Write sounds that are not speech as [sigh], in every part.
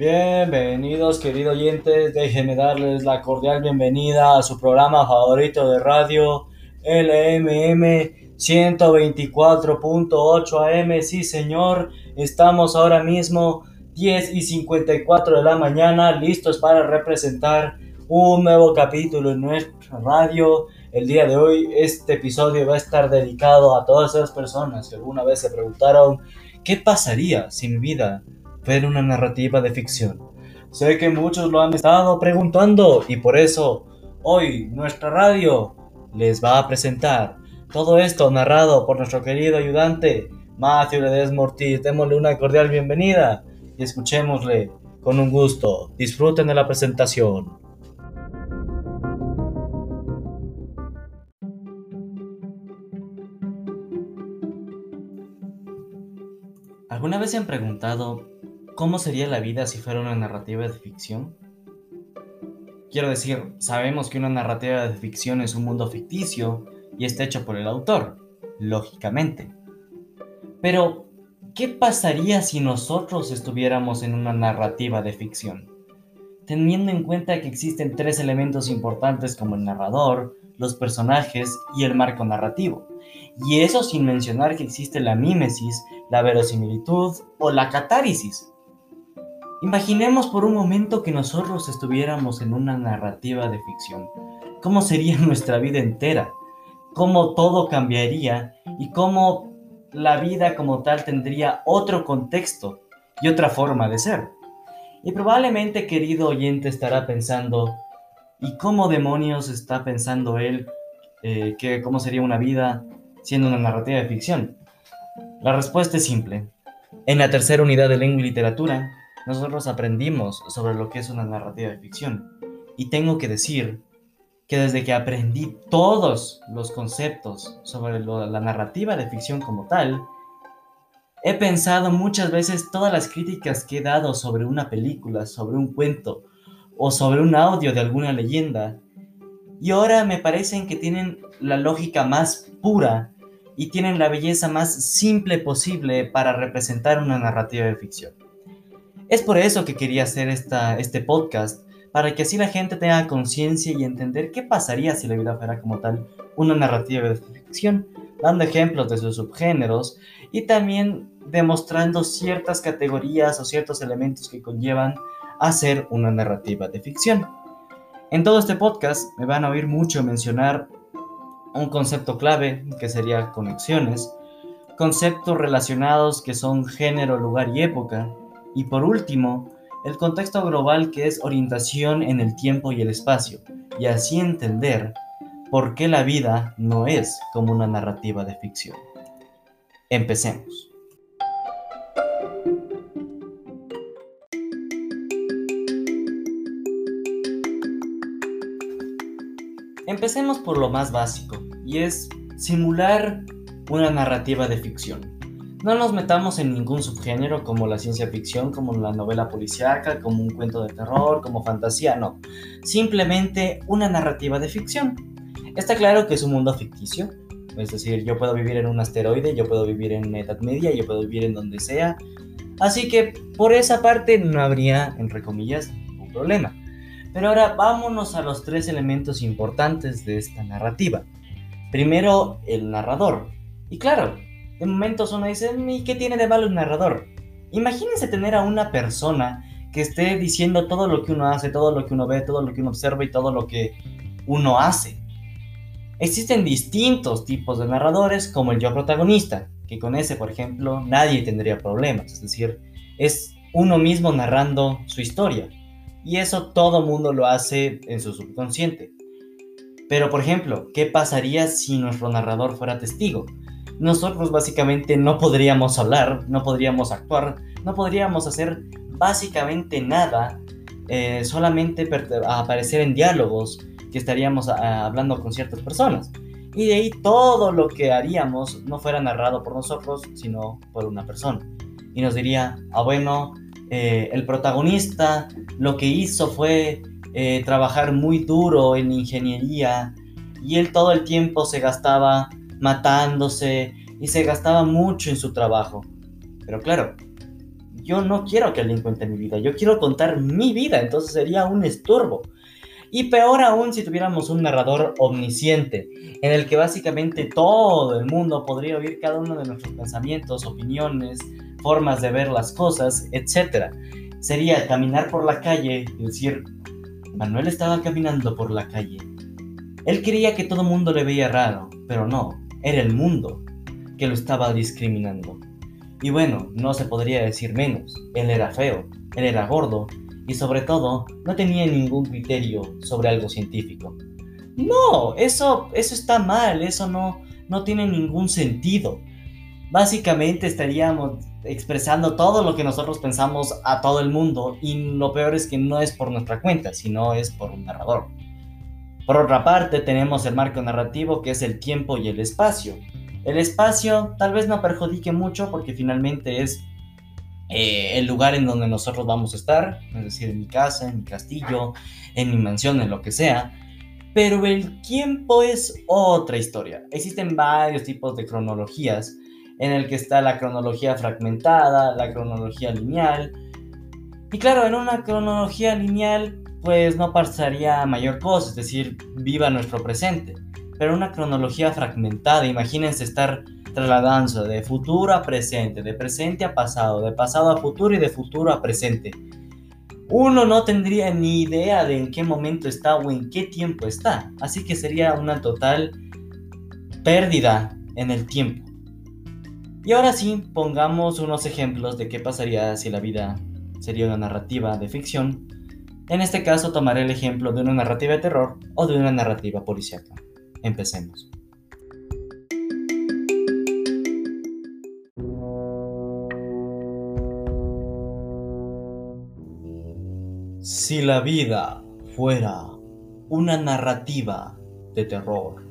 Bienvenidos queridos oyentes, déjenme darles la cordial bienvenida a su programa favorito de radio LMM 124.8 AM. Sí señor, estamos ahora mismo 10 y 54 de la mañana listos para representar un nuevo capítulo en nuestra radio. El día de hoy este episodio va a estar dedicado a todas esas personas que alguna vez se preguntaron ¿qué pasaría si mi vida fuera una narrativa de ficción? Sé que muchos lo han estado preguntando y por eso hoy nuestra radio les va a presentar todo esto narrado por nuestro querido ayudante Matthew Ledesma Ortiz. Démosle una cordial bienvenida y escuchémosle con un gusto. Disfruten de la presentación. ¿Alguna vez se han preguntado cómo sería la vida si fuera una narrativa de ficción? Quiero decir, sabemos que una narrativa de ficción es un mundo ficticio y está hecho por el autor, lógicamente. Pero, ¿qué pasaría si nosotros estuviéramos en una narrativa de ficción? Teniendo en cuenta que existen tres elementos importantes como el narrador, los personajes y el marco narrativo. Y eso sin mencionar que existe la mímesis, la verosimilitud o la catárisis. Imaginemos por un momento que nosotros estuviéramos en una narrativa de ficción. ¿Cómo sería [laughs] nuestra vida entera? ¿Cómo todo cambiaría? ¿Y cómo la vida como tal tendría otro contexto y otra forma de ser? Y probablemente, querido oyente, estará pensando, ¿y cómo demonios está pensando él eh, que cómo sería una vida siendo una narrativa de ficción? La respuesta es simple. En la tercera unidad de lengua y literatura, nosotros aprendimos sobre lo que es una narrativa de ficción. Y tengo que decir que desde que aprendí todos los conceptos sobre la narrativa de ficción como tal, he pensado muchas veces todas las críticas que he dado sobre una película, sobre un cuento o sobre un audio de alguna leyenda. Y ahora me parecen que tienen la lógica más pura y tienen la belleza más simple posible para representar una narrativa de ficción. Es por eso que quería hacer esta, este podcast, para que así la gente tenga conciencia y entender qué pasaría si la vida fuera como tal una narrativa de ficción, dando ejemplos de sus subgéneros y también demostrando ciertas categorías o ciertos elementos que conllevan a ser una narrativa de ficción. En todo este podcast me van a oír mucho mencionar un concepto clave que sería conexiones, conceptos relacionados que son género, lugar y época, y por último, el contexto global que es orientación en el tiempo y el espacio, y así entender por qué la vida no es como una narrativa de ficción. Empecemos. Empecemos por lo más básico, y es simular una narrativa de ficción. No nos metamos en ningún subgénero como la ciencia ficción, como la novela policíaca, como un cuento de terror, como fantasía, no. Simplemente una narrativa de ficción. Está claro que es un mundo ficticio, es decir, yo puedo vivir en un asteroide, yo puedo vivir en Edad Media, yo puedo vivir en donde sea. Así que por esa parte no habría, entre comillas, ningún problema. Pero ahora vámonos a los tres elementos importantes de esta narrativa. Primero, el narrador. Y claro, de momentos uno dice, ¿y qué tiene de malo un narrador? Imagínense tener a una persona que esté diciendo todo lo que uno hace, todo lo que uno ve, todo lo que uno observa y todo lo que uno hace. Existen distintos tipos de narradores, como el yo protagonista, que con ese, por ejemplo, nadie tendría problemas. Es decir, es uno mismo narrando su historia. Y eso todo mundo lo hace en su subconsciente. Pero, por ejemplo, ¿qué pasaría si nuestro narrador fuera testigo? Nosotros básicamente no podríamos hablar, no podríamos actuar, no podríamos hacer básicamente nada, eh, solamente aparecer en diálogos que estaríamos hablando con ciertas personas. Y de ahí todo lo que haríamos no fuera narrado por nosotros, sino por una persona. Y nos diría, ah bueno, eh, el protagonista lo que hizo fue eh, trabajar muy duro en ingeniería y él todo el tiempo se gastaba matándose y se gastaba mucho en su trabajo. Pero claro, yo no quiero que alguien cuente mi vida, yo quiero contar mi vida, entonces sería un estorbo. Y peor aún si tuviéramos un narrador omnisciente, en el que básicamente todo el mundo podría oír cada uno de nuestros pensamientos, opiniones, formas de ver las cosas, etc. Sería caminar por la calle y decir, Manuel estaba caminando por la calle. Él creía que todo el mundo le veía raro, pero no, era el mundo que lo estaba discriminando. Y bueno, no se podría decir menos, él era feo, él era gordo, y sobre todo no tenía ningún criterio sobre algo científico. No, eso, eso está mal, eso no, no tiene ningún sentido. Básicamente estaríamos expresando todo lo que nosotros pensamos a todo el mundo y lo peor es que no es por nuestra cuenta, sino es por un narrador. Por otra parte, tenemos el marco narrativo que es el tiempo y el espacio. El espacio tal vez no perjudique mucho porque finalmente es eh, el lugar en donde nosotros vamos a estar, es decir, en mi casa, en mi castillo, en mi mansión, en lo que sea. Pero el tiempo es otra historia. Existen varios tipos de cronologías, en el que está la cronología fragmentada, la cronología lineal. Y claro, en una cronología lineal, pues no pasaría mayor cosa, es decir, viva nuestro presente. Pero una cronología fragmentada, imagínense estar trasladándose de futuro a presente, de presente a pasado, de pasado a futuro y de futuro a presente. Uno no tendría ni idea de en qué momento está o en qué tiempo está, así que sería una total pérdida en el tiempo. Y ahora sí, pongamos unos ejemplos de qué pasaría si la vida sería una narrativa de ficción. En este caso tomaré el ejemplo de una narrativa de terror o de una narrativa policíaca. Empecemos. Si la vida fuera una narrativa de terror.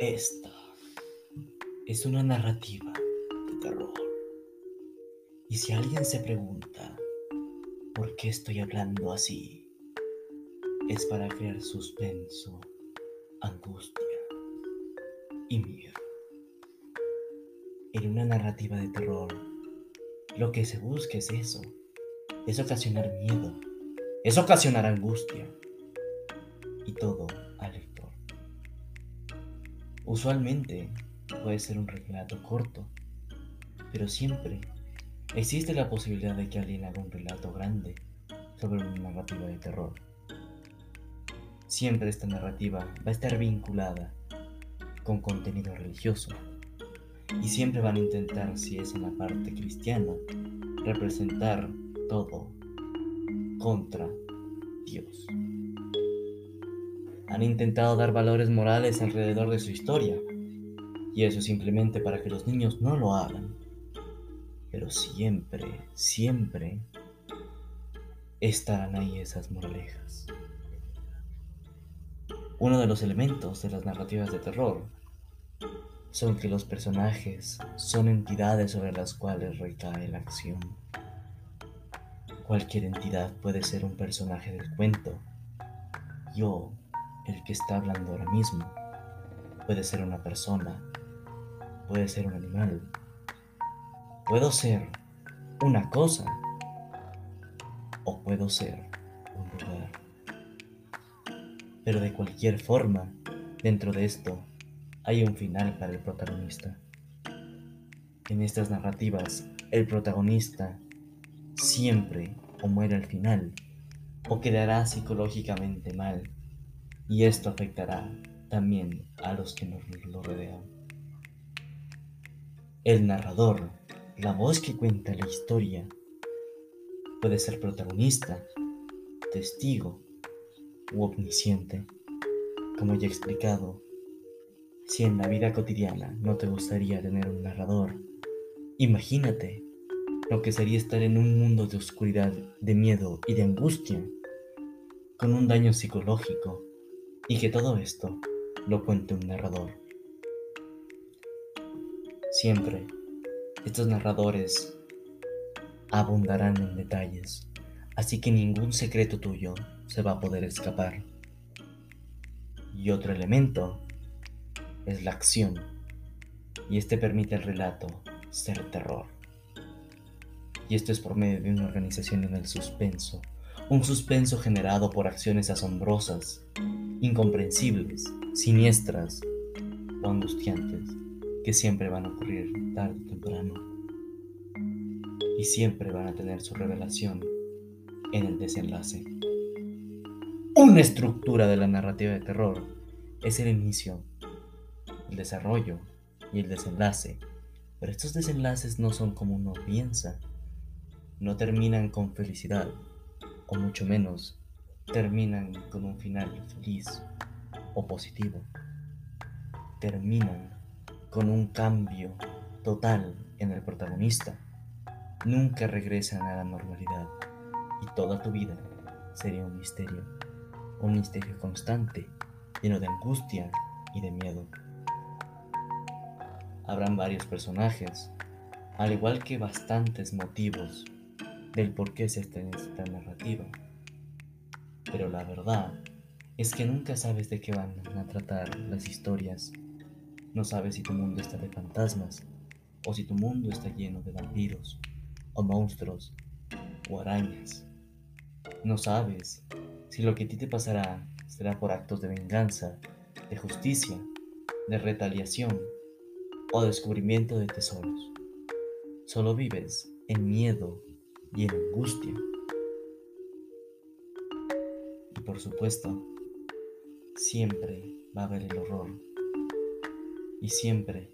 Esta es una narrativa de terror. Y si alguien se pregunta por qué estoy hablando así, es para crear suspenso, angustia y miedo. En una narrativa de terror, lo que se busca es eso, es ocasionar miedo, es ocasionar angustia y todo al lector. Usualmente puede ser un relato corto, pero siempre existe la posibilidad de que alguien haga un relato grande sobre una narrativa de terror. Siempre esta narrativa va a estar vinculada con contenido religioso. Y siempre van a intentar, si es una parte cristiana, representar todo contra Dios. Han intentado dar valores morales alrededor de su historia, y eso simplemente para que los niños no lo hagan. Pero siempre, siempre estarán ahí esas moralejas. Uno de los elementos de las narrativas de terror son que los personajes son entidades sobre las cuales recae la acción. Cualquier entidad puede ser un personaje del cuento. Yo, el que está hablando ahora mismo, puede ser una persona, puede ser un animal, puedo ser una cosa o puedo ser un lugar. Pero de cualquier forma, dentro de esto hay un final para el protagonista. En estas narrativas, el protagonista siempre o muere al final o quedará psicológicamente mal y esto afectará también a los que nos lo rodean. El narrador, la voz que cuenta la historia, puede ser protagonista, testigo u omnisciente. Como ya he explicado, si en la vida cotidiana no te gustaría tener un narrador, imagínate lo que sería estar en un mundo de oscuridad, de miedo y de angustia, con un daño psicológico, y que todo esto lo cuente un narrador. Siempre, estos narradores abundarán en detalles, así que ningún secreto tuyo se va a poder escapar. Y otro elemento es la acción. Y este permite al relato ser terror. Y esto es por medio de una organización en el suspenso. Un suspenso generado por acciones asombrosas, incomprensibles, siniestras o angustiantes que siempre van a ocurrir tarde o temprano. Y siempre van a tener su revelación en el desenlace. Una estructura de la narrativa de terror es el inicio, el desarrollo y el desenlace. Pero estos desenlaces no son como uno piensa. No terminan con felicidad, o mucho menos terminan con un final feliz o positivo. Terminan con un cambio total en el protagonista. Nunca regresan a la normalidad y toda tu vida sería un misterio, un misterio constante, lleno de angustia y de miedo. Habrán varios personajes, al igual que bastantes motivos del por qué se está en esta narrativa. Pero la verdad es que nunca sabes de qué van a tratar las historias. No sabes si tu mundo está de fantasmas, o si tu mundo está lleno de vampiros, o monstruos, o arañas. No sabes si lo que a ti te pasará será por actos de venganza, de justicia, de retaliación o descubrimiento de tesoros. Solo vives en miedo y en angustia. Y por supuesto, siempre va a haber el horror. Y siempre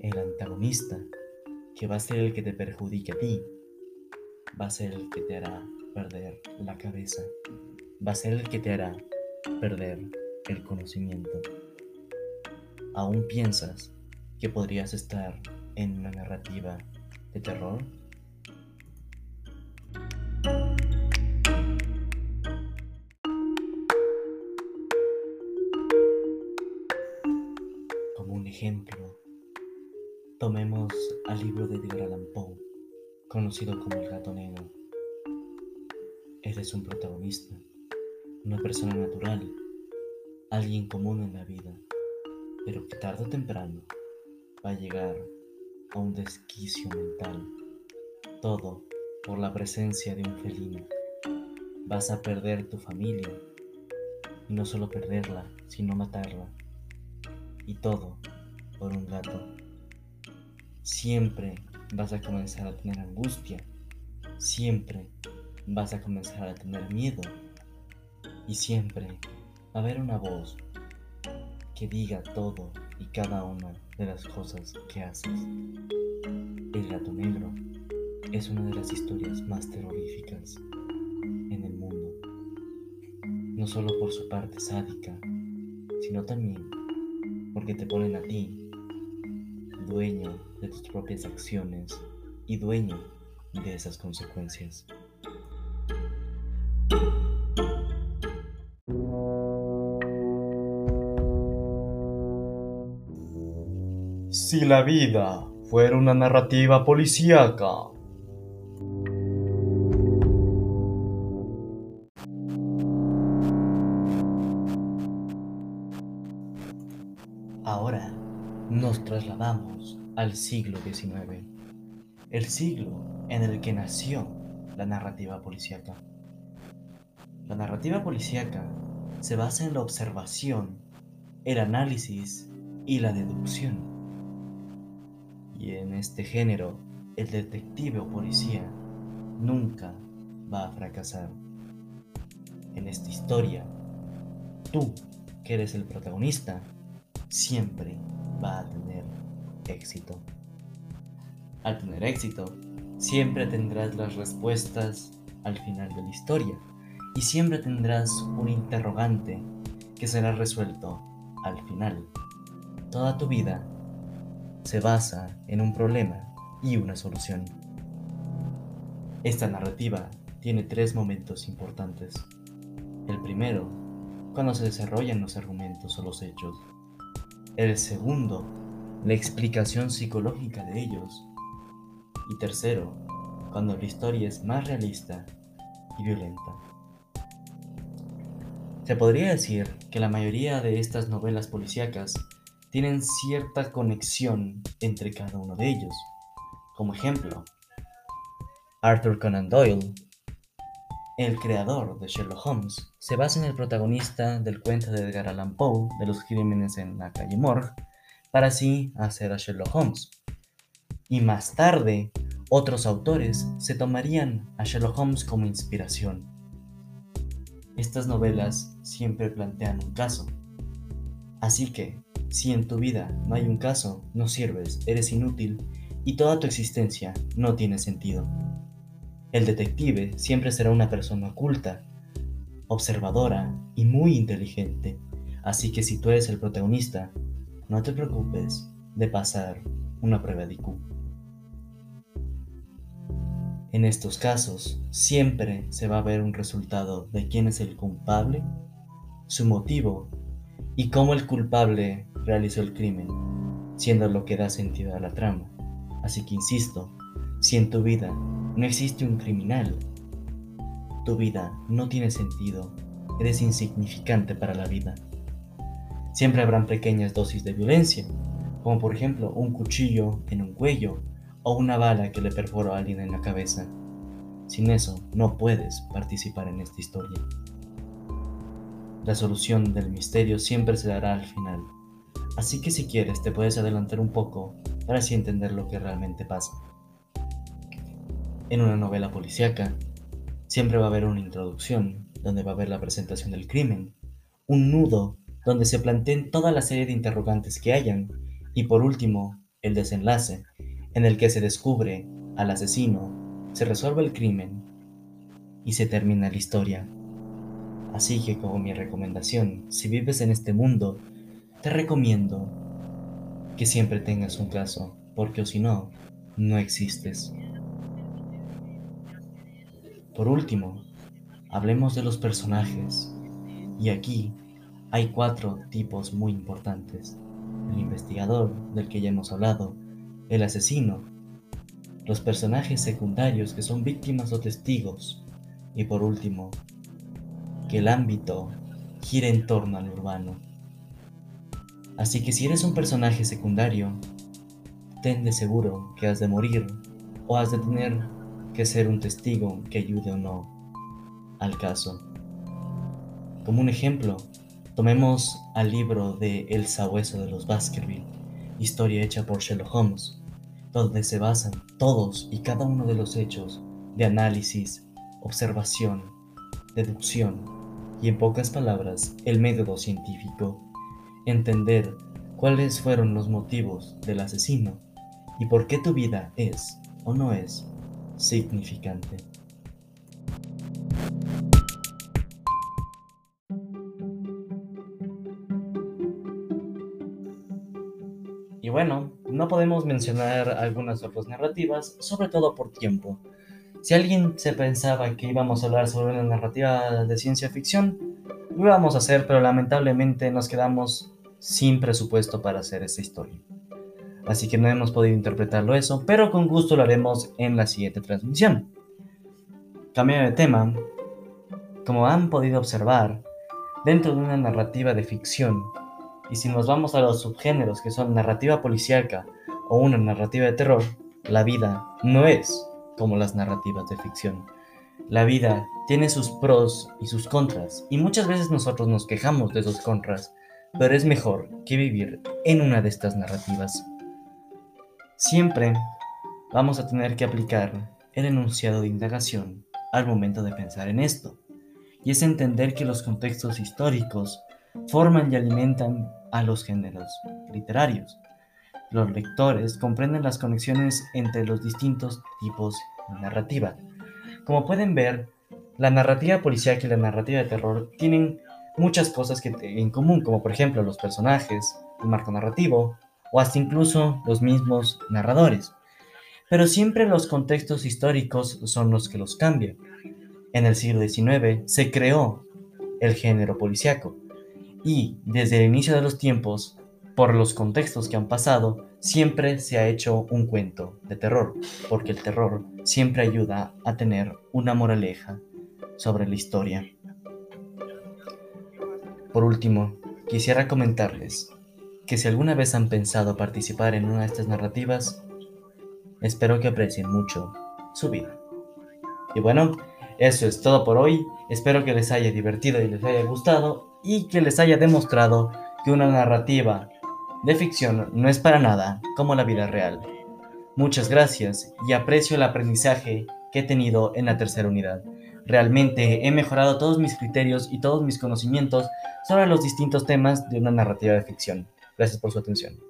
el antagonista, que va a ser el que te perjudique a ti, va a ser el que te hará perder la cabeza, va a ser el que te hará perder el conocimiento. ¿Aún piensas que podrías estar en una narrativa de terror? Ejemplo, tomemos al libro de Edgar Allan Poe, conocido como El gato negro. Eres un protagonista, una persona natural, alguien común en la vida, pero que tarde o temprano va a llegar a un desquicio mental. Todo por la presencia de un felino. Vas a perder tu familia. Y no solo perderla, sino matarla. Y todo por un gato. Siempre vas a comenzar a tener angustia. Siempre vas a comenzar a tener miedo. Y siempre va a haber una voz que diga todo y cada una de las cosas que haces. El gato negro es una de las historias más terroríficas en el mundo, no solo por su parte sádica, sino también porque te ponen a ti dueño de tus propias acciones y dueño de esas consecuencias. Si la vida fuera una narrativa policíaca. Ahora nos trasladamos al siglo XIX, el siglo en el que nació la narrativa policíaca. La narrativa policíaca se basa en la observación, el análisis y la deducción. Y en este género, el detective o policía nunca va a fracasar. En esta historia, tú, que eres el protagonista, siempre va a tener éxito. Al tener éxito, siempre tendrás las respuestas al final de la historia y siempre tendrás un interrogante que será resuelto al final. Toda tu vida se basa en un problema y una solución. Esta narrativa tiene tres momentos importantes. El primero, cuando se desarrollan los argumentos o los hechos. El segundo, la explicación psicológica de ellos. Y tercero, cuando la historia es más realista y violenta. Se podría decir que la mayoría de estas novelas policíacas tienen cierta conexión entre cada uno de ellos. Como ejemplo, Arthur Conan Doyle, el creador de Sherlock Holmes, se basa en el protagonista del cuento de Edgar Allan Poe de los crímenes en la calle Morgue para así hacer a Sherlock Holmes. Y más tarde, otros autores se tomarían a Sherlock Holmes como inspiración. Estas novelas siempre plantean un caso. Así que, si en tu vida no hay un caso, no sirves, eres inútil y toda tu existencia no tiene sentido. El detective siempre será una persona oculta, observadora y muy inteligente. Así que si tú eres el protagonista, no te preocupes de pasar una prueba de IQ. En estos casos, siempre se va a ver un resultado de quién es el culpable, su motivo y cómo el culpable realizó el crimen, siendo lo que da sentido a la trama. Así que insisto, si en tu vida no existe un criminal, tu vida no tiene sentido, eres insignificante para la vida. Siempre habrán pequeñas dosis de violencia, como por ejemplo un cuchillo en un cuello o una bala que le perforó a alguien en la cabeza. Sin eso, no puedes participar en esta historia. La solución del misterio siempre se dará al final, así que si quieres te puedes adelantar un poco para así entender lo que realmente pasa. En una novela policíaca, siempre va a haber una introducción, donde va a haber la presentación del crimen, un nudo donde se planteen toda la serie de interrogantes que hayan, y por último, el desenlace, en el que se descubre al asesino, se resuelve el crimen y se termina la historia. Así que como mi recomendación, si vives en este mundo, te recomiendo que siempre tengas un caso, porque o si no, no existes. Por último, hablemos de los personajes. Y aquí hay cuatro tipos muy importantes. El investigador, del que ya hemos hablado, el asesino, los personajes secundarios que son víctimas o testigos, y por último, que el ámbito gira en torno al urbano. Así que si eres un personaje secundario, ten de seguro que has de morir o has de tener que ser un testigo que ayude o no al caso. Como un ejemplo, tomemos al libro de El sabueso de los Baskerville, historia hecha por Sherlock Holmes, donde se basan todos y cada uno de los hechos de análisis, observación, deducción y en pocas palabras el método científico, entender cuáles fueron los motivos del asesino y por qué tu vida es o no es significante. Y bueno, no podemos mencionar algunas otras narrativas, sobre todo por tiempo. Si alguien se pensaba que íbamos a hablar sobre una narrativa de ciencia ficción, lo íbamos a hacer, pero lamentablemente nos quedamos sin presupuesto para hacer esta historia. Así que no hemos podido interpretarlo eso, pero con gusto lo haremos en la siguiente transmisión. Cambio de tema, como han podido observar, dentro de una narrativa de ficción y si nos vamos a los subgéneros que son narrativa policíaca o una narrativa de terror, la vida no es como las narrativas de ficción. La vida tiene sus pros y sus contras, y muchas veces nosotros nos quejamos de esos contras, pero es mejor que vivir en una de estas narrativas. Siempre vamos a tener que aplicar el enunciado de indagación al momento de pensar en esto, y es entender que los contextos históricos forman y alimentan a los géneros literarios. Los lectores comprenden las conexiones entre los distintos tipos de narrativa. Como pueden ver, la narrativa policial y la narrativa de terror tienen muchas cosas que en común, como por ejemplo los personajes, el marco narrativo o hasta incluso los mismos narradores. Pero siempre los contextos históricos son los que los cambian. En el siglo XIX se creó el género policíaco y desde el inicio de los tiempos, por los contextos que han pasado, siempre se ha hecho un cuento de terror, porque el terror siempre ayuda a tener una moraleja sobre la historia. Por último, quisiera comentarles que si alguna vez han pensado participar en una de estas narrativas, espero que aprecien mucho su vida. Y bueno, eso es todo por hoy. Espero que les haya divertido y les haya gustado y que les haya demostrado que una narrativa de ficción no es para nada como la vida real. Muchas gracias y aprecio el aprendizaje que he tenido en la tercera unidad. Realmente he mejorado todos mis criterios y todos mis conocimientos sobre los distintos temas de una narrativa de ficción. Gracias por su atención.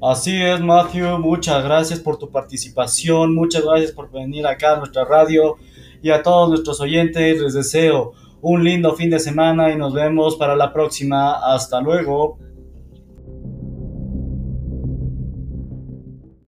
Así es, Matthew. Muchas gracias por tu participación. Muchas gracias por venir acá a nuestra radio. Y a todos nuestros oyentes les deseo un lindo fin de semana y nos vemos para la próxima. Hasta luego.